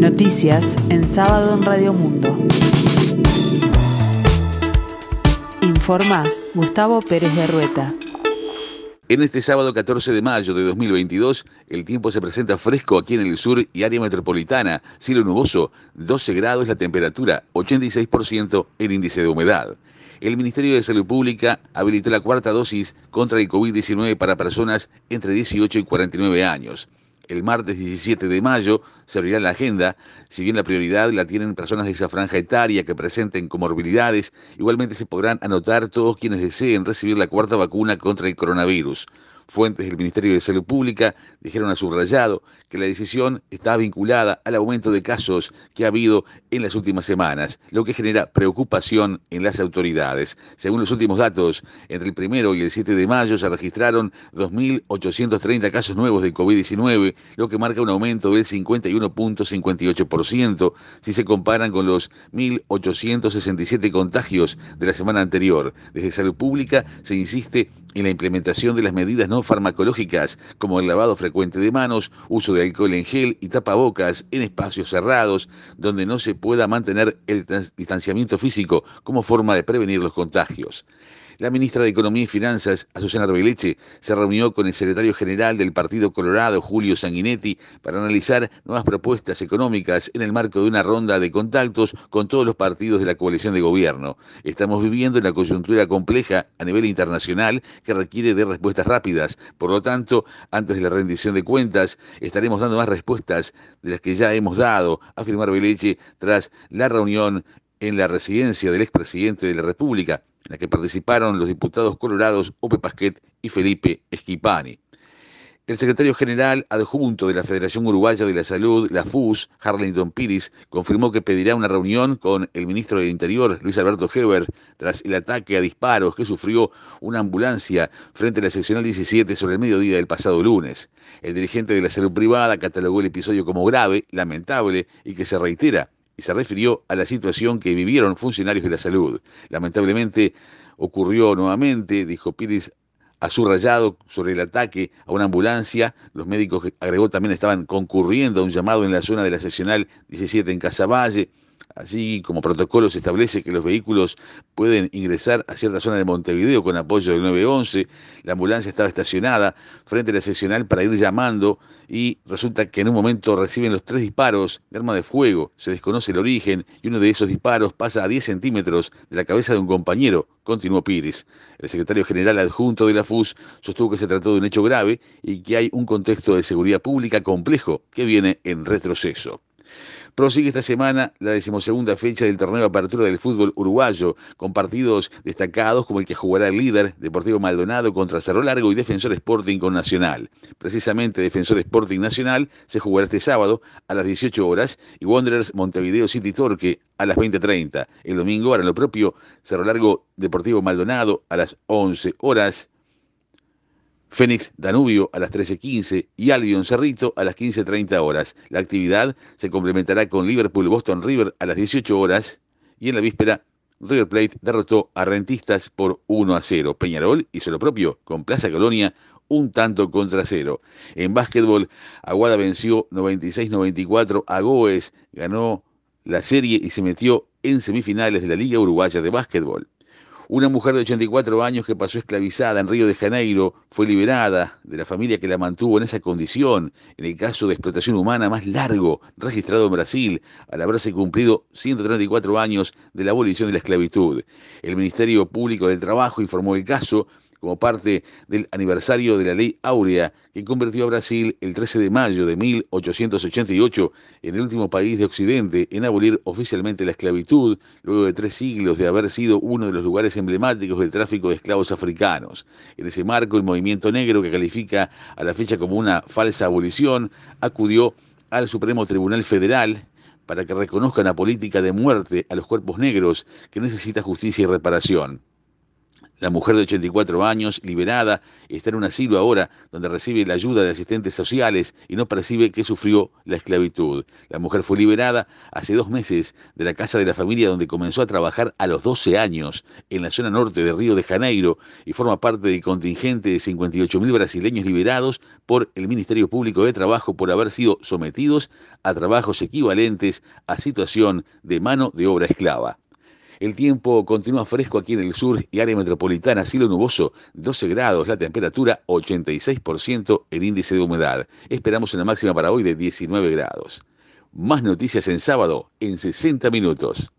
Noticias en sábado en Radio Mundo. Informa Gustavo Pérez de Rueta. En este sábado 14 de mayo de 2022, el tiempo se presenta fresco aquí en el sur y área metropolitana, cielo nuboso, 12 grados la temperatura, 86% el índice de humedad. El Ministerio de Salud Pública habilitó la cuarta dosis contra el COVID-19 para personas entre 18 y 49 años el martes 17 de mayo se abrirá la agenda, si bien la prioridad la tienen personas de esa franja etaria que presenten comorbilidades, igualmente se podrán anotar todos quienes deseen recibir la cuarta vacuna contra el coronavirus. Fuentes del Ministerio de Salud Pública dijeron a subrayado que la decisión está vinculada al aumento de casos que ha habido en las últimas semanas, lo que genera preocupación en las autoridades. Según los últimos datos, entre el primero y el 7 de mayo se registraron 2.830 casos nuevos de COVID-19, lo que marca un aumento del 51.58% si se comparan con los 1.867 contagios de la semana anterior. Desde Salud Pública se insiste en la implementación de las medidas no farmacológicas como el lavado frecuente de manos, uso de alcohol en gel y tapabocas en espacios cerrados donde no se pueda mantener el distanciamiento físico como forma de prevenir los contagios. La ministra de Economía y Finanzas, Azucena Arbeleche, se reunió con el secretario general del Partido Colorado, Julio Sanguinetti, para analizar nuevas propuestas económicas en el marco de una ronda de contactos con todos los partidos de la coalición de gobierno. Estamos viviendo una coyuntura compleja a nivel internacional que requiere de respuestas rápidas. Por lo tanto, antes de la rendición de cuentas, estaremos dando más respuestas de las que ya hemos dado, afirmó Arbeleche tras la reunión en la residencia del expresidente de la República, en la que participaron los diputados colorados Ope Pasquet y Felipe Esquipani. El secretario general adjunto de la Federación Uruguaya de la Salud, la FUS, Harlington Piris, confirmó que pedirá una reunión con el ministro del Interior, Luis Alberto Heber, tras el ataque a disparos que sufrió una ambulancia frente a la seccional 17 sobre el mediodía del pasado lunes. El dirigente de la salud privada catalogó el episodio como grave, lamentable y que se reitera y se refirió a la situación que vivieron funcionarios de la salud. Lamentablemente ocurrió nuevamente, dijo Pires a su rayado sobre el ataque a una ambulancia. Los médicos, agregó, también estaban concurriendo a un llamado en la zona de la seccional 17 en Casaballe. Así como protocolo se establece que los vehículos pueden ingresar a cierta zona de Montevideo con apoyo del 911. La ambulancia estaba estacionada frente a la seccional para ir llamando y resulta que en un momento reciben los tres disparos de arma de fuego. Se desconoce el origen y uno de esos disparos pasa a 10 centímetros de la cabeza de un compañero, continuó Pires. El secretario general adjunto de la FUS sostuvo que se trató de un hecho grave y que hay un contexto de seguridad pública complejo que viene en retroceso. Prosigue esta semana la decimosegunda fecha del torneo de apertura del fútbol uruguayo, con partidos destacados como el que jugará el líder Deportivo Maldonado contra Cerro Largo y Defensor Sporting con Nacional. Precisamente Defensor Sporting Nacional se jugará este sábado a las 18 horas y Wanderers Montevideo City Torque a las 20.30. El domingo hará lo propio Cerro Largo Deportivo Maldonado a las 11 horas. Fénix Danubio a las 13.15 y Albion Cerrito a las 15.30 horas. La actividad se complementará con Liverpool Boston River a las 18 horas y en la víspera River Plate derrotó a Rentistas por 1 a 0. Peñarol hizo lo propio con Plaza Colonia un tanto contra cero. En básquetbol, Aguada venció 96-94 a Goes, ganó la serie y se metió en semifinales de la Liga Uruguaya de Básquetbol. Una mujer de 84 años que pasó esclavizada en Río de Janeiro fue liberada de la familia que la mantuvo en esa condición, en el caso de explotación humana más largo registrado en Brasil, al haberse cumplido 134 años de la abolición de la esclavitud. El Ministerio Público del Trabajo informó el caso como parte del aniversario de la Ley Áurea, que convirtió a Brasil el 13 de mayo de 1888 en el último país de Occidente en abolir oficialmente la esclavitud, luego de tres siglos de haber sido uno de los lugares emblemáticos del tráfico de esclavos africanos. En ese marco, el movimiento negro, que califica a la fecha como una falsa abolición, acudió al Supremo Tribunal Federal para que reconozca la política de muerte a los cuerpos negros que necesita justicia y reparación. La mujer de 84 años, liberada, está en un asilo ahora donde recibe la ayuda de asistentes sociales y no percibe que sufrió la esclavitud. La mujer fue liberada hace dos meses de la casa de la familia donde comenzó a trabajar a los 12 años en la zona norte de Río de Janeiro y forma parte del contingente de 58.000 brasileños liberados por el Ministerio Público de Trabajo por haber sido sometidos a trabajos equivalentes a situación de mano de obra esclava. El tiempo continúa fresco aquí en el sur y área metropolitana, cielo nuboso, 12 grados, la temperatura 86%, el índice de humedad. Esperamos una máxima para hoy de 19 grados. Más noticias en sábado en 60 minutos.